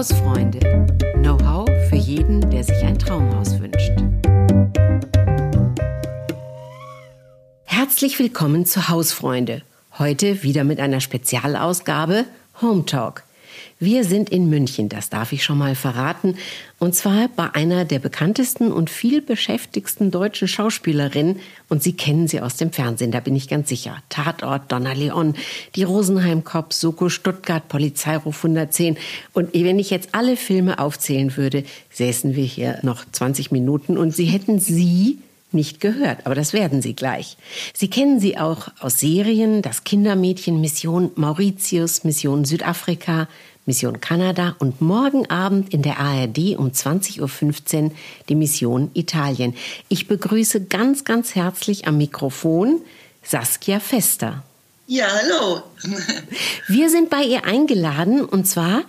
Hausfreunde. Know-how für jeden, der sich ein Traumhaus wünscht. Herzlich willkommen zu Hausfreunde. Heute wieder mit einer Spezialausgabe Home Talk. Wir sind in München, das darf ich schon mal verraten, und zwar bei einer der bekanntesten und viel beschäftigsten deutschen Schauspielerinnen. Und Sie kennen sie aus dem Fernsehen, da bin ich ganz sicher. Tatort, Donna Leon, die Rosenheim Cops, Soko Stuttgart, Polizeiruf 110. Und wenn ich jetzt alle Filme aufzählen würde, säßen wir hier noch 20 Minuten und Sie hätten sie nicht gehört, aber das werden Sie gleich. Sie kennen sie auch aus Serien, das Kindermädchen Mission Mauritius, Mission Südafrika, Mission Kanada und morgen Abend in der ARD um 20.15 Uhr die Mission Italien. Ich begrüße ganz, ganz herzlich am Mikrofon Saskia Fester. Ja, hallo. Wir sind bei ihr eingeladen und zwar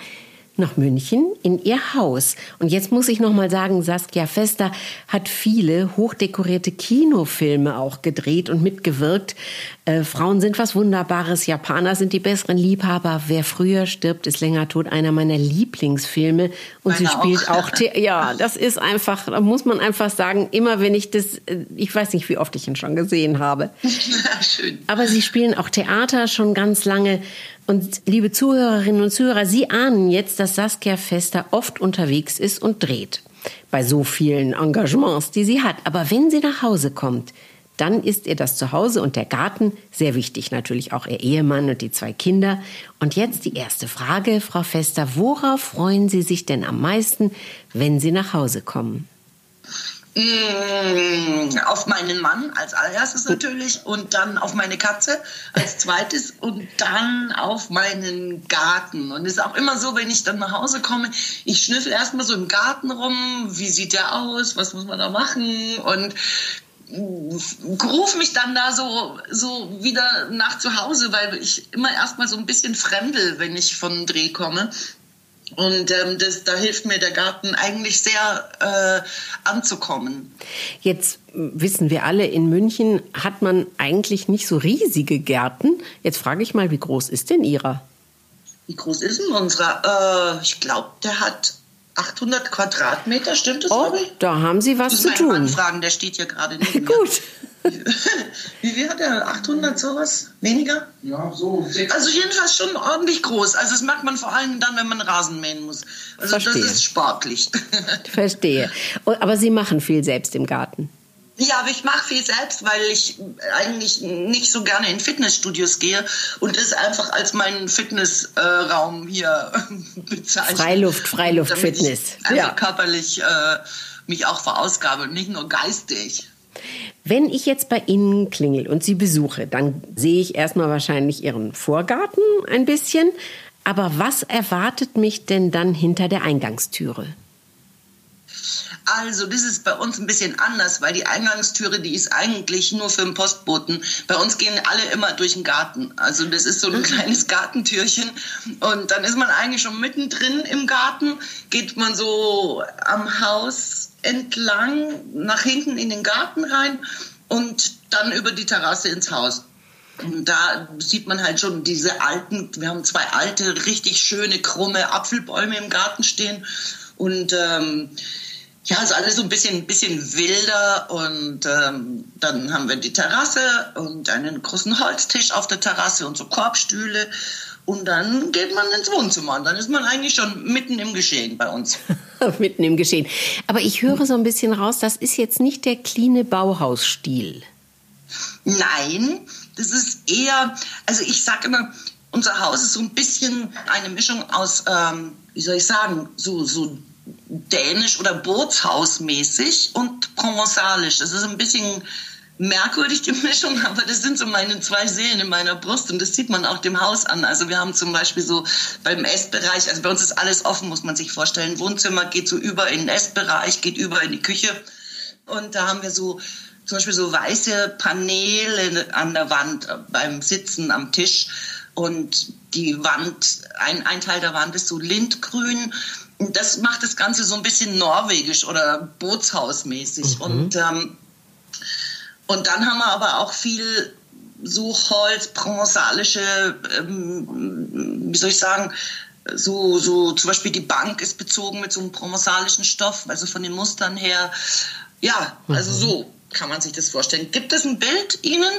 nach München in ihr Haus. Und jetzt muss ich noch mal sagen, Saskia Fester hat viele hochdekorierte Kinofilme auch gedreht und mitgewirkt. Äh, Frauen sind was Wunderbares, Japaner sind die besseren Liebhaber. Wer früher stirbt, ist länger tot. Einer meiner Lieblingsfilme. Und Meine sie spielt auch. auch ja, das ist einfach, da muss man einfach sagen, immer wenn ich das, äh, ich weiß nicht, wie oft ich ihn schon gesehen habe. Schön. Aber sie spielen auch Theater schon ganz lange. Und liebe Zuhörerinnen und Zuhörer, Sie ahnen jetzt, dass Saskia Fester oft unterwegs ist und dreht. Bei so vielen Engagements, die sie hat. Aber wenn sie nach Hause kommt, dann ist ihr das Zuhause und der Garten sehr wichtig. Natürlich auch ihr Ehemann und die zwei Kinder. Und jetzt die erste Frage, Frau Fester. Worauf freuen Sie sich denn am meisten, wenn Sie nach Hause kommen? Mm, auf meinen Mann als allererstes natürlich und dann auf meine Katze als zweites und dann auf meinen Garten. Und es ist auch immer so, wenn ich dann nach Hause komme, ich schnüffel erstmal so im Garten rum, wie sieht der aus, was muss man da machen und ruf mich dann da so, so wieder nach zu Hause, weil ich immer erstmal so ein bisschen fremdel, wenn ich von Dreh komme. Und ähm, das, da hilft mir der Garten eigentlich sehr äh, anzukommen. Jetzt wissen wir alle, in München hat man eigentlich nicht so riesige Gärten. Jetzt frage ich mal, wie groß ist denn Ihrer? Wie groß ist denn unserer? Äh, ich glaube, der hat 800 Quadratmeter, stimmt das, oh, Da haben Sie was zu tun. Mann fragen, der steht hier gerade neben Gut. Wie viel hat er? 800 sowas? Weniger? Ja, so. Also jedenfalls schon ordentlich groß. Also das merkt man vor allem dann, wenn man Rasen mähen muss. Also Verstehe. das ist sportlich. Verstehe. Aber Sie machen viel selbst im Garten? Ja, aber ich mache viel selbst, weil ich eigentlich nicht so gerne in Fitnessstudios gehe und das einfach als meinen Fitnessraum äh, hier bezeichne. Freiluft, Freiluft, Fitness. ja. körperlich äh, mich auch verausgabe und nicht nur geistig. Wenn ich jetzt bei Ihnen klingel und Sie besuche, dann sehe ich erstmal wahrscheinlich Ihren Vorgarten ein bisschen. Aber was erwartet mich denn dann hinter der Eingangstüre? Also, das ist bei uns ein bisschen anders, weil die Eingangstüre, die ist eigentlich nur für den Postboten. Bei uns gehen alle immer durch den Garten. Also, das ist so ein kleines Gartentürchen. Und dann ist man eigentlich schon mittendrin im Garten, geht man so am Haus entlang nach hinten in den Garten rein und dann über die Terrasse ins Haus. Und da sieht man halt schon diese alten, wir haben zwei alte, richtig schöne, krumme Apfelbäume im Garten stehen. Und ähm, ja, ist alles so ein bisschen, bisschen wilder. Und ähm, dann haben wir die Terrasse und einen großen Holztisch auf der Terrasse und so Korbstühle. Und dann geht man ins Wohnzimmer und dann ist man eigentlich schon mitten im Geschehen bei uns. mitten im Geschehen. Aber ich höre so ein bisschen raus, das ist jetzt nicht der cleane Bauhausstil. Nein, das ist eher, also ich sage immer, unser Haus ist so ein bisschen eine Mischung aus, ähm, wie soll ich sagen, so, so dänisch oder Bootshausmäßig und provenzalisch. Das ist ein bisschen merkwürdig, die Mischung, aber das sind so meine zwei Seelen in meiner Brust und das sieht man auch dem Haus an. Also wir haben zum Beispiel so beim Essbereich, also bei uns ist alles offen, muss man sich vorstellen. Wohnzimmer geht so über in den Essbereich, geht über in die Küche und da haben wir so zum Beispiel so weiße Paneele an der Wand beim Sitzen am Tisch und die Wand, ein, ein Teil der Wand ist so lindgrün. Das macht das Ganze so ein bisschen norwegisch oder bootshausmäßig. Mhm. Und ähm, und dann haben wir aber auch viel so Holz, provenzalische, ähm, wie soll ich sagen, so, so zum Beispiel die Bank ist bezogen mit so einem provençalischen Stoff, also von den Mustern her. Ja, also mhm. so kann man sich das vorstellen. Gibt es ein Bild Ihnen?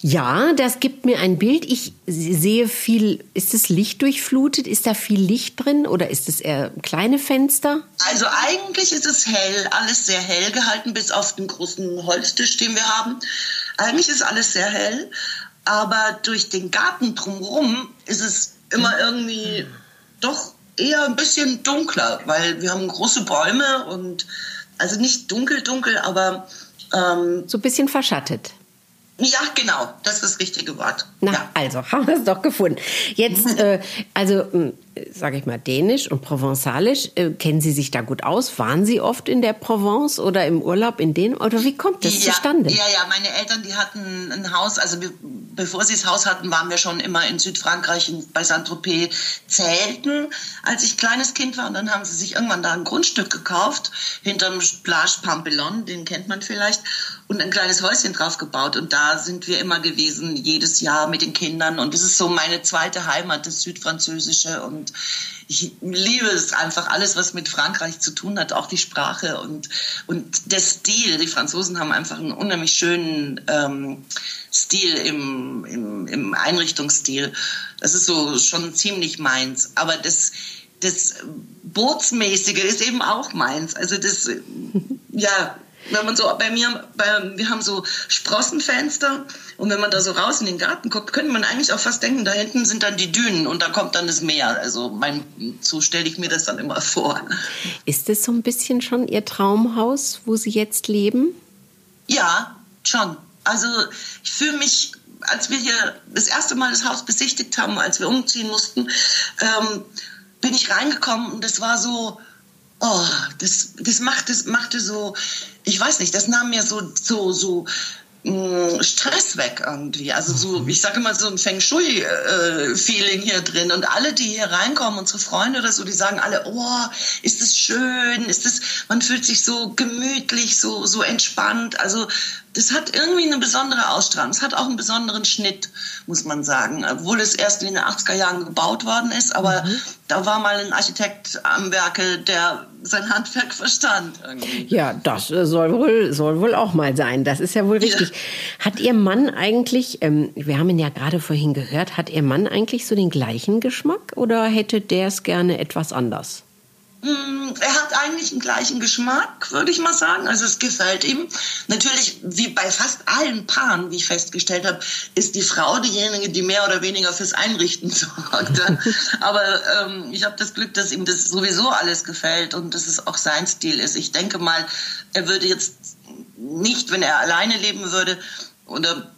Ja, das gibt mir ein Bild. Ich sehe viel. Ist es lichtdurchflutet? Ist da viel Licht drin oder ist es eher kleine Fenster? Also eigentlich ist es hell, alles sehr hell gehalten, bis auf den großen Holztisch, den wir haben. Eigentlich ist alles sehr hell, aber durch den Garten drumherum ist es immer irgendwie doch eher ein bisschen dunkler, weil wir haben große Bäume und also nicht dunkel, dunkel, aber ähm, so ein bisschen verschattet. Ja, genau, das ist das richtige Wort. Na, ja. also haben wir es doch gefunden. Jetzt, äh, also sage ich mal, Dänisch und Provenzalisch, äh, kennen Sie sich da gut aus? Waren Sie oft in der Provence oder im Urlaub in Dänemark? Oder wie kommt das ja, zustande? Ja, ja, meine Eltern, die hatten ein Haus, also wir, bevor sie das Haus hatten, waren wir schon immer in Südfrankreich in, bei Saint-Tropez zelten, als ich kleines Kind war. Und dann haben sie sich irgendwann da ein Grundstück gekauft, hinterm Plage Pampelon, den kennt man vielleicht, und ein kleines Häuschen drauf gebaut. Und da sind wir immer gewesen, jedes Jahr mit den Kindern. Und das ist so meine zweite Heimat, das Südfranzösische. Und ich liebe es einfach, alles, was mit Frankreich zu tun hat, auch die Sprache und, und der Stil. Die Franzosen haben einfach einen unheimlich schönen ähm, Stil im, im, im Einrichtungsstil. Das ist so schon ziemlich meins. Aber das, das Bootsmäßige ist eben auch meins. Also das, ja, wenn man so bei mir, bei, wir haben so Sprossenfenster und wenn man da so raus in den Garten guckt, könnte man eigentlich auch fast denken, da hinten sind dann die Dünen und da kommt dann das Meer. Also mein, so stelle ich mir das dann immer vor. Ist das so ein bisschen schon Ihr Traumhaus, wo Sie jetzt leben? Ja, schon. Also ich fühle mich, als wir hier das erste Mal das Haus besichtigt haben, als wir umziehen mussten, ähm, bin ich reingekommen und das war so, oh, das, das machte, das machte so, ich weiß nicht, das nahm mir so, so, so mm, Stress weg irgendwie. Also so, mhm. ich sage immer so ein Feng Shui-Feeling hier drin. Und alle, die hier reinkommen, unsere Freunde oder so, die sagen alle, oh, ist es schön, ist es, man fühlt sich so gemütlich, so, so entspannt. Also das hat irgendwie eine besondere Ausstrahlung. Es hat auch einen besonderen Schnitt, muss man sagen. Obwohl es erst in den 80er Jahren gebaut worden ist, aber mhm. Da war mal ein Architekt am Werke, der sein Handwerk verstand. Irgendwie. Ja, das soll wohl, soll wohl auch mal sein. Das ist ja wohl richtig. Ja. Hat Ihr Mann eigentlich, ähm, wir haben ihn ja gerade vorhin gehört, hat Ihr Mann eigentlich so den gleichen Geschmack oder hätte der es gerne etwas anders? Mm, er hat eigentlich den gleichen Geschmack, würde ich mal sagen. Also es gefällt ihm. Natürlich, wie bei fast allen Paaren, wie ich festgestellt habe, ist die Frau diejenige, die mehr oder weniger fürs Einrichten sorgt. Aber ähm, ich habe das Glück, dass ihm das sowieso alles gefällt und dass es auch sein Stil ist. Ich denke mal, er würde jetzt nicht, wenn er alleine leben würde oder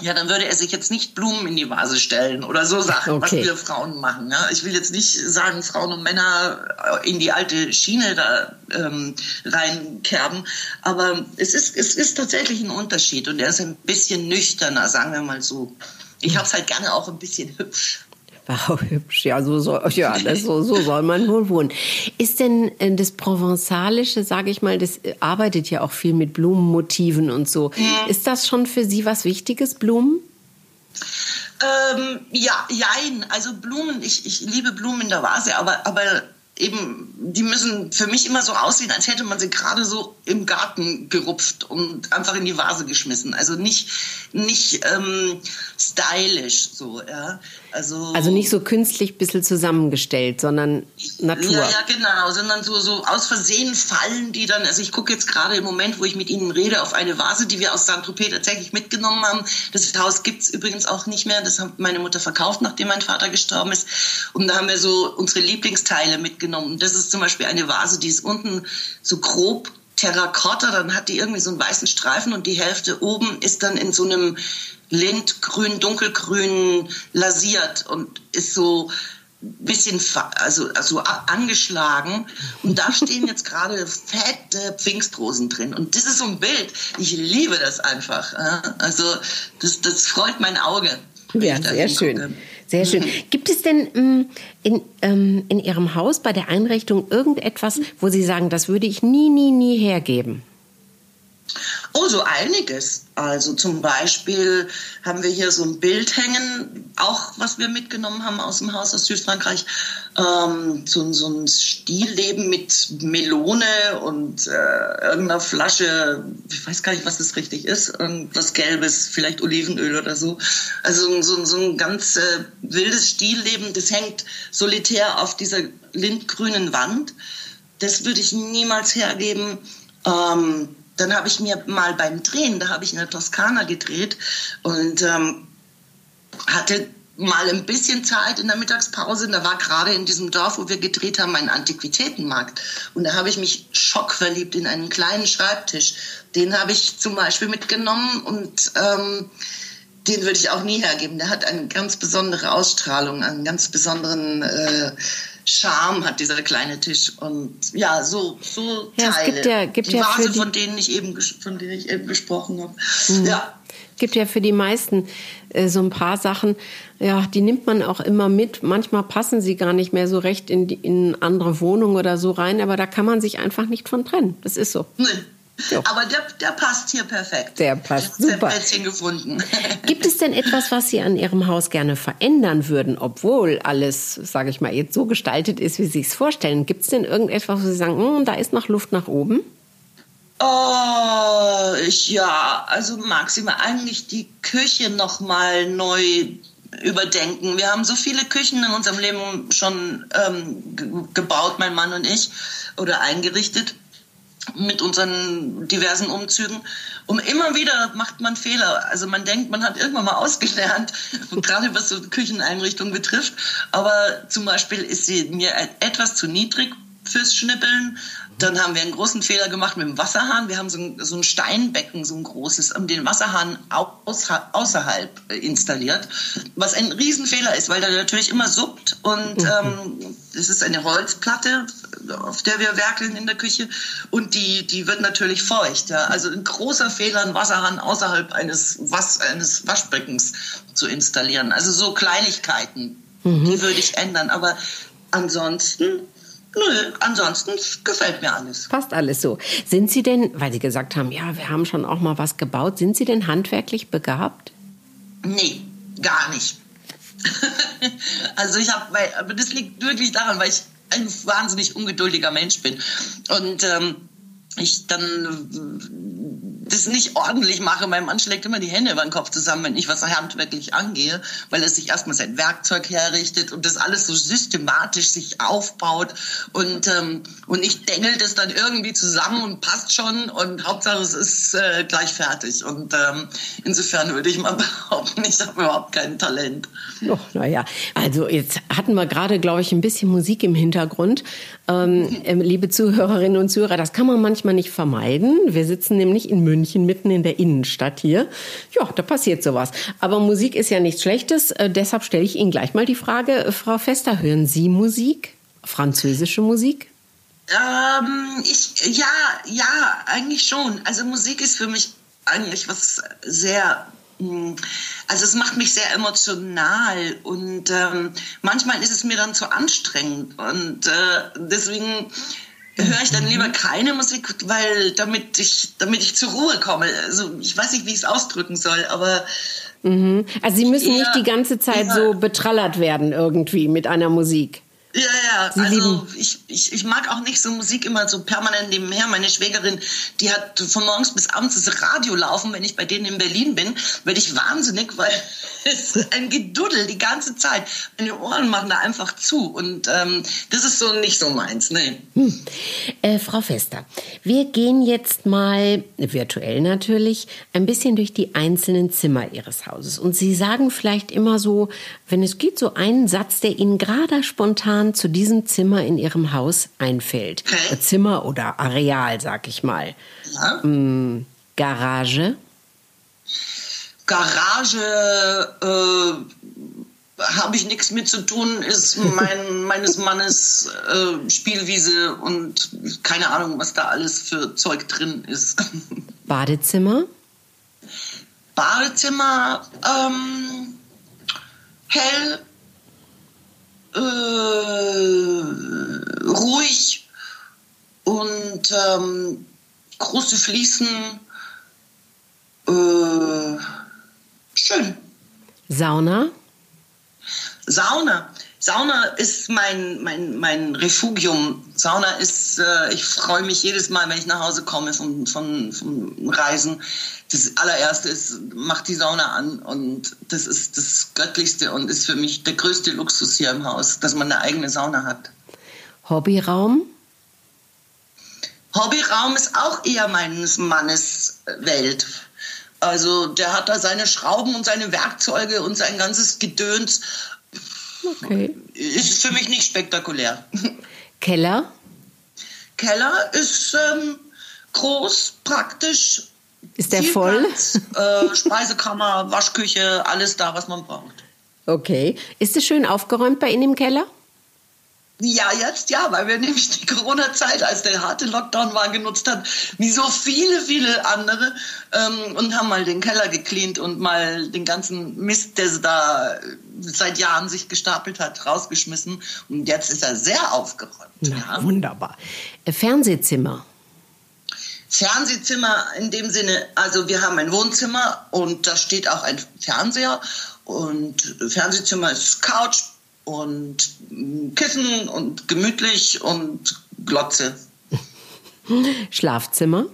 ja, dann würde er sich jetzt nicht Blumen in die Vase stellen oder so Sachen, okay. was wir Frauen machen. Ja? Ich will jetzt nicht sagen, Frauen und Männer in die alte Schiene da ähm, reinkerben, aber es ist, es ist tatsächlich ein Unterschied und er ist ein bisschen nüchterner, sagen wir mal so. Ich habe es halt gerne auch ein bisschen hübsch. Wow, hübsch. Ja, so soll, ja das, so, so soll man wohl wohnen. Ist denn äh, das Provenzalische, sage ich mal, das äh, arbeitet ja auch viel mit Blumenmotiven und so. Mhm. Ist das schon für Sie was Wichtiges, Blumen? Ähm, ja, jein. Also Blumen, ich, ich liebe Blumen in der Vase, aber, aber eben, die müssen für mich immer so aussehen, als hätte man sie gerade so im Garten gerupft und einfach in die Vase geschmissen. Also nicht, nicht ähm, stylisch so, ja. Also, also nicht so künstlich ein bisschen zusammengestellt, sondern Natur. Ja, ja, genau, sondern so, so aus Versehen fallen die dann. Also ich gucke jetzt gerade im Moment, wo ich mit Ihnen rede, auf eine Vase, die wir aus Saint-Tropez tatsächlich mitgenommen haben. Das Haus gibt's übrigens auch nicht mehr. Das hat meine Mutter verkauft, nachdem mein Vater gestorben ist. Und da haben wir so unsere Lieblingsteile mitgenommen. Und das ist zum Beispiel eine Vase, die ist unten so grob Terrakotta, dann hat die irgendwie so einen weißen Streifen und die Hälfte oben ist dann in so einem Lindgrün, dunkelgrün lasiert und ist so ein bisschen also, also angeschlagen. Und da stehen jetzt gerade fette Pfingstrosen drin. Und das ist so ein Bild. Ich liebe das einfach. Also das, das freut mein Auge. Ja, sehr schön. Sehr schön. Gibt es denn ähm, in, ähm, in Ihrem Haus bei der Einrichtung irgendetwas, wo Sie sagen, das würde ich nie, nie, nie hergeben? Oh, so einiges. Also zum Beispiel haben wir hier so ein Bild hängen, auch was wir mitgenommen haben aus dem Haus aus Südfrankreich. Ähm, so, so ein Stilleben mit Melone und äh, irgendeiner Flasche, ich weiß gar nicht, was das richtig ist, irgendwas Gelbes, vielleicht Olivenöl oder so. Also so, so ein ganz äh, wildes Stilleben, das hängt solitär auf dieser lindgrünen Wand. Das würde ich niemals hergeben. Ähm, dann habe ich mir mal beim Drehen, da habe ich in der Toskana gedreht und ähm, hatte mal ein bisschen Zeit in der Mittagspause. da war gerade in diesem Dorf, wo wir gedreht haben, ein Antiquitätenmarkt. Und da habe ich mich schockverliebt in einen kleinen Schreibtisch. Den habe ich zum Beispiel mitgenommen und ähm, den würde ich auch nie hergeben. Der hat eine ganz besondere Ausstrahlung, einen ganz besonderen äh, Charme hat dieser kleine Tisch und ja, so so ja, Teile. Es gibt ja, gibt die ja Vase, die, von denen ich eben von denen ich eben gesprochen habe. Mhm. Ja. gibt ja für die meisten äh, so ein paar Sachen, ja, die nimmt man auch immer mit. Manchmal passen sie gar nicht mehr so recht in, die, in andere Wohnungen oder so rein, aber da kann man sich einfach nicht von trennen. Das ist so. Nee. Jo. Aber der, der passt hier perfekt. Der passt super. Plätzchen gefunden. Gibt es denn etwas, was Sie an Ihrem Haus gerne verändern würden, obwohl alles, sage ich mal, jetzt so gestaltet ist, wie Sie es vorstellen? Gibt es denn irgendetwas, wo Sie sagen, hm, da ist noch Luft nach oben? Oh, ich, ja, also Maxima, eigentlich die Küche noch mal neu überdenken. Wir haben so viele Küchen in unserem Leben schon ähm, gebaut, mein Mann und ich, oder eingerichtet mit unseren diversen Umzügen. Und immer wieder macht man Fehler. Also man denkt, man hat irgendwann mal ausgelernt, gerade was so Kücheneinrichtungen betrifft. Aber zum Beispiel ist sie mir etwas zu niedrig fürs Schnippeln. Dann haben wir einen großen Fehler gemacht mit dem Wasserhahn. Wir haben so ein, so ein Steinbecken, so ein großes, um den Wasserhahn aus, außerhalb installiert, was ein Riesenfehler ist, weil der natürlich immer suppt und ähm, es ist eine Holzplatte, auf der wir werkeln in der Küche und die, die wird natürlich feucht. Ja. Also ein großer Fehler, einen Wasserhahn außerhalb eines, Was, eines Waschbeckens zu installieren. Also so Kleinigkeiten, mhm. die würde ich ändern. Aber ansonsten Nö, ansonsten gefällt mir alles. Passt alles so. Sind Sie denn, weil Sie gesagt haben, ja, wir haben schon auch mal was gebaut, sind Sie denn handwerklich begabt? Nee, gar nicht. also ich habe, aber das liegt wirklich daran, weil ich ein wahnsinnig ungeduldiger Mensch bin. Und ähm, ich dann das nicht ordentlich mache. Mein Mann schlägt immer die Hände über den Kopf zusammen, wenn ich was handwerklich angehe, weil er sich erstmal sein Werkzeug herrichtet und das alles so systematisch sich aufbaut und ähm, und ich dengel das dann irgendwie zusammen und passt schon und Hauptsache es ist äh, gleich fertig und ähm, insofern würde ich mal behaupten, ich habe überhaupt kein Talent. Oh, naja, also jetzt hatten wir gerade, glaube ich, ein bisschen Musik im Hintergrund. Ähm, äh, liebe Zuhörerinnen und Zuhörer, das kann man manchmal nicht vermeiden. Wir sitzen nämlich in München mitten in der Innenstadt hier. Ja, da passiert sowas. Aber Musik ist ja nichts Schlechtes. Äh, deshalb stelle ich Ihnen gleich mal die Frage, äh, Frau Fester, hören Sie Musik? Französische Musik? Ähm, ich, ja, ja, eigentlich schon. Also Musik ist für mich eigentlich was sehr also es macht mich sehr emotional und ähm, manchmal ist es mir dann zu anstrengend und äh, deswegen höre ich dann lieber keine Musik, weil damit ich damit ich zur Ruhe komme. Also ich weiß nicht, wie ich es ausdrücken soll, aber mhm. also Sie müssen eher, nicht die ganze Zeit eher, so betrallert werden irgendwie mit einer Musik. Ja, ja, Sie also ich, ich, ich mag auch nicht so Musik immer so permanent nebenher. Meine Schwägerin, die hat von morgens bis abends das Radio laufen, wenn ich bei denen in Berlin bin, werde ich wahnsinnig, weil es ist ein Geduddel die ganze Zeit. Meine Ohren machen da einfach zu und ähm, das ist so nicht so meins, nee. Hm. Äh, Frau Fester, wir gehen jetzt mal, virtuell natürlich, ein bisschen durch die einzelnen Zimmer Ihres Hauses und Sie sagen vielleicht immer so, wenn es geht, so einen Satz, der Ihnen gerade spontan spontan zu diesem Zimmer in Ihrem Haus einfällt? Okay. Zimmer oder Areal, sag ich mal. Ja. Hm, Garage? Garage äh, habe ich nichts mit zu tun, ist mein, meines Mannes äh, Spielwiese und keine Ahnung, was da alles für Zeug drin ist. Badezimmer? Badezimmer ähm, hell, äh, ruhig und ähm, große Fliesen Äh, schön. Sauna? Sauna. Sauna ist mein, mein, mein Refugium. Sauna ist, äh, ich freue mich jedes Mal, wenn ich nach Hause komme von, von, von Reisen. Das allererste ist, mach die Sauna an und das ist das Göttlichste und ist für mich der größte Luxus hier im Haus, dass man eine eigene Sauna hat. Hobbyraum? Hobbyraum ist auch eher meines Mannes Welt. Also der hat da seine Schrauben und seine Werkzeuge und sein ganzes Gedöns Okay. Ist für mich nicht spektakulär. Keller? Keller ist ähm, groß, praktisch. Ist der voll? Äh, Speisekammer, Waschküche, alles da, was man braucht. Okay. Ist es schön aufgeräumt bei Ihnen im Keller? Ja, jetzt ja, weil wir nämlich die Corona-Zeit, als der harte Lockdown war, genutzt haben, wie so viele, viele andere, ähm, und haben mal den Keller gecleant und mal den ganzen Mist, der da seit Jahren sich gestapelt hat, rausgeschmissen. Und jetzt ist er sehr aufgeräumt. Na, ja. Wunderbar. Äh, Fernsehzimmer. Fernsehzimmer in dem Sinne, also wir haben ein Wohnzimmer und da steht auch ein Fernseher und Fernsehzimmer ist Couch, und Kissen und gemütlich und Glotze. Schlafzimmer?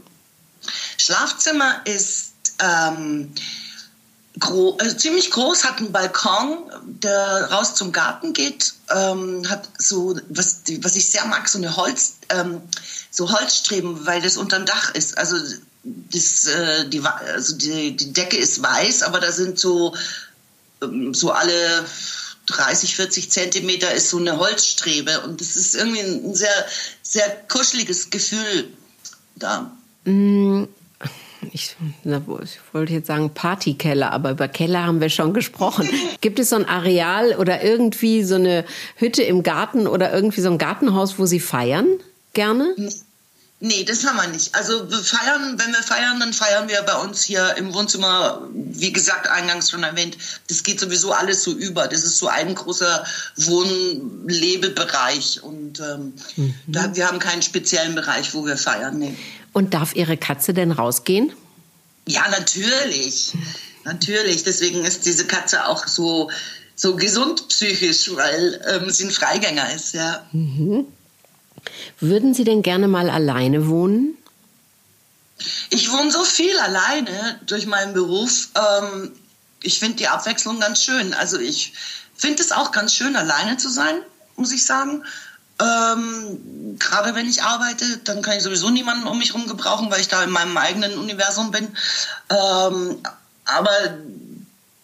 Schlafzimmer ist ähm, gro also ziemlich groß, hat einen Balkon, der raus zum Garten geht, ähm, hat so, was, was ich sehr mag, so eine Holz, ähm, so Holzstreben, weil das unterm Dach ist. Also, das, äh, die, also die, die Decke ist weiß, aber da sind so, ähm, so alle 30, 40 Zentimeter ist so eine Holzstrebe und das ist irgendwie ein sehr, sehr kuscheliges Gefühl da. Mm, ich, ich, wollte jetzt sagen Partykeller, aber über Keller haben wir schon gesprochen. Gibt es so ein Areal oder irgendwie so eine Hütte im Garten oder irgendwie so ein Gartenhaus, wo Sie feiern gerne? Nee, das haben wir nicht. Also wir feiern, wenn wir feiern, dann feiern wir bei uns hier im Wohnzimmer, wie gesagt, eingangs schon erwähnt, das geht sowieso alles so über. Das ist so ein großer Wohnlebebereich und ähm, mhm. da, wir haben keinen speziellen Bereich, wo wir feiern. Nee. Und darf Ihre Katze denn rausgehen? Ja, natürlich. natürlich. Deswegen ist diese Katze auch so, so gesund psychisch, weil ähm, sie ein Freigänger ist, ja. Mhm. Würden Sie denn gerne mal alleine wohnen? Ich wohne so viel alleine durch meinen Beruf. Ähm, ich finde die Abwechslung ganz schön. Also ich finde es auch ganz schön, alleine zu sein, muss ich sagen. Ähm, Gerade wenn ich arbeite, dann kann ich sowieso niemanden um mich herum gebrauchen, weil ich da in meinem eigenen Universum bin. Ähm, aber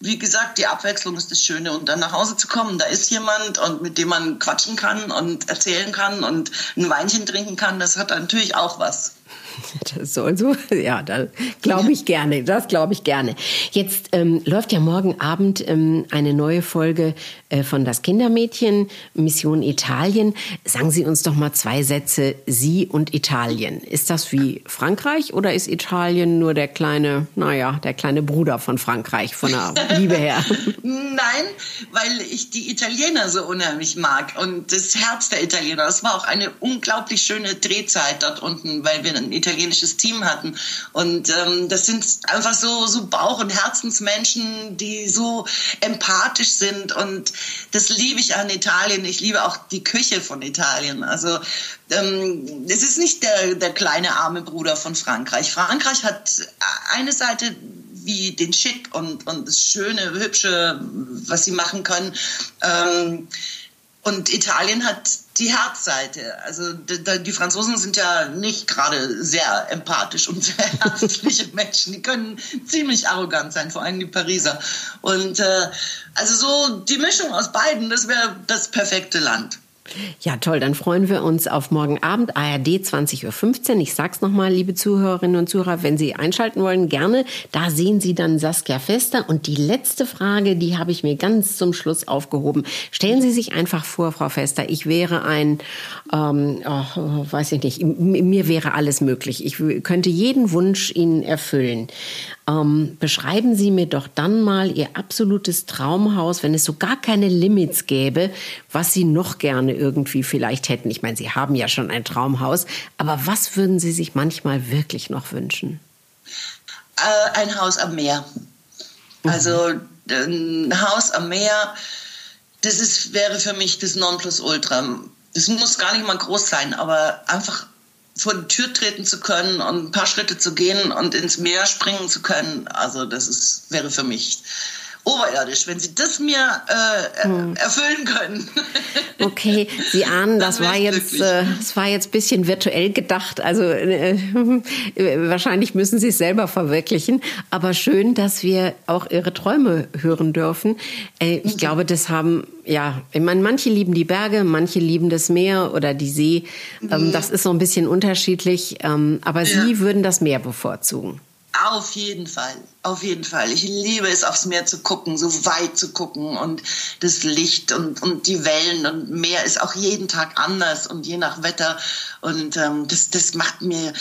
wie gesagt, die Abwechslung ist das Schöne. Und dann nach Hause zu kommen, da ist jemand und mit dem man quatschen kann und erzählen kann und ein Weinchen trinken kann, das hat natürlich auch was. Das soll so, ja, das glaube ich gerne, das glaube ich gerne. Jetzt ähm, läuft ja morgen Abend ähm, eine neue Folge äh, von Das Kindermädchen, Mission Italien. Sagen Sie uns doch mal zwei Sätze, Sie und Italien. Ist das wie Frankreich oder ist Italien nur der kleine, naja, der kleine Bruder von Frankreich, von der Liebe her? Nein, weil ich die Italiener so unheimlich mag und das Herz der Italiener. Das war auch eine unglaublich schöne Drehzeit dort unten, weil wir ein italienisches Team hatten. Und ähm, das sind einfach so, so Bauch- und Herzensmenschen, die so empathisch sind. Und das liebe ich an Italien. Ich liebe auch die Küche von Italien. Also ähm, es ist nicht der, der kleine arme Bruder von Frankreich. Frankreich hat eine Seite wie den Schick und, und das Schöne, Hübsche, was sie machen können. Ähm, und Italien hat die Herzseite. Also die Franzosen sind ja nicht gerade sehr empathisch und sehr herzliche Menschen. Die können ziemlich arrogant sein, vor allem die Pariser. Und äh, also so die Mischung aus beiden, das wäre das perfekte Land. Ja, toll. Dann freuen wir uns auf morgen Abend, ARD 20.15 Uhr. Ich sag's nochmal, liebe Zuhörerinnen und Zuhörer, wenn Sie einschalten wollen, gerne. Da sehen Sie dann Saskia Fester. Und die letzte Frage, die habe ich mir ganz zum Schluss aufgehoben. Stellen Sie sich einfach vor, Frau Fester, ich wäre ein, ähm, oh, weiß ich nicht, mir wäre alles möglich. Ich könnte jeden Wunsch Ihnen erfüllen. Ähm, beschreiben Sie mir doch dann mal Ihr absolutes Traumhaus, wenn es so gar keine Limits gäbe, was Sie noch gerne irgendwie vielleicht hätten. Ich meine, Sie haben ja schon ein Traumhaus, aber was würden Sie sich manchmal wirklich noch wünschen? Äh, ein Haus am Meer. Also ein Haus am Meer, das ist, wäre für mich das Nonplusultra. Das muss gar nicht mal groß sein, aber einfach vor die Tür treten zu können und ein paar Schritte zu gehen und ins Meer springen zu können, also das ist, wäre für mich oberirdisch, wenn Sie das mir äh, hm. erfüllen können. Okay, Sie ahnen, das war jetzt, äh, das war jetzt bisschen virtuell gedacht. Also äh, wahrscheinlich müssen Sie es selber verwirklichen. Aber schön, dass wir auch Ihre Träume hören dürfen. Äh, ich mhm. glaube, das haben ja, ich meine, manche lieben die Berge, manche lieben das Meer oder die See. Ähm, mhm. Das ist so ein bisschen unterschiedlich. Ähm, aber ja. Sie würden das Meer bevorzugen. Auf jeden Fall, auf jeden Fall. Ich liebe es, aufs Meer zu gucken, so weit zu gucken und das Licht und, und die Wellen und Meer ist auch jeden Tag anders und je nach Wetter. Und ähm, das, das macht mir,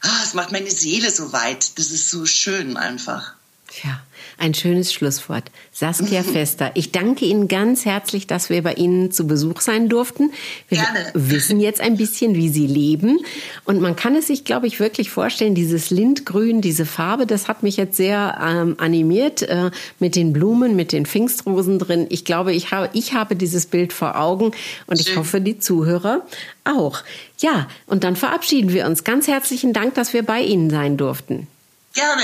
ah, das macht meine Seele so weit. Das ist so schön einfach. Ja, ein schönes Schlusswort. Saskia Fester, ich danke Ihnen ganz herzlich, dass wir bei Ihnen zu Besuch sein durften. Wir Gerne. wissen jetzt ein bisschen, wie Sie leben. Und man kann es sich, glaube ich, wirklich vorstellen, dieses Lindgrün, diese Farbe, das hat mich jetzt sehr ähm, animiert äh, mit den Blumen, mit den Pfingstrosen drin. Ich glaube, ich habe, ich habe dieses Bild vor Augen und Schön. ich hoffe, die Zuhörer auch. Ja, und dann verabschieden wir uns. Ganz herzlichen Dank, dass wir bei Ihnen sein durften. Gerne.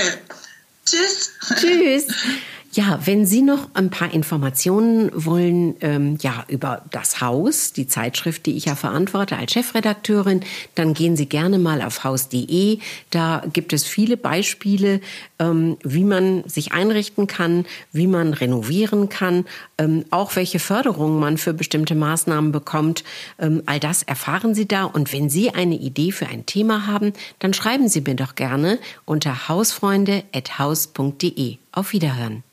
Tschüss. Tschüss. Ja, wenn Sie noch ein paar Informationen wollen, ähm, ja, über das Haus, die Zeitschrift, die ich ja verantworte als Chefredakteurin, dann gehen Sie gerne mal auf haus.de. Da gibt es viele Beispiele, ähm, wie man sich einrichten kann, wie man renovieren kann, ähm, auch welche Förderungen man für bestimmte Maßnahmen bekommt. Ähm, all das erfahren Sie da. Und wenn Sie eine Idee für ein Thema haben, dann schreiben Sie mir doch gerne unter hausfreunde.haus.de. Auf Wiederhören.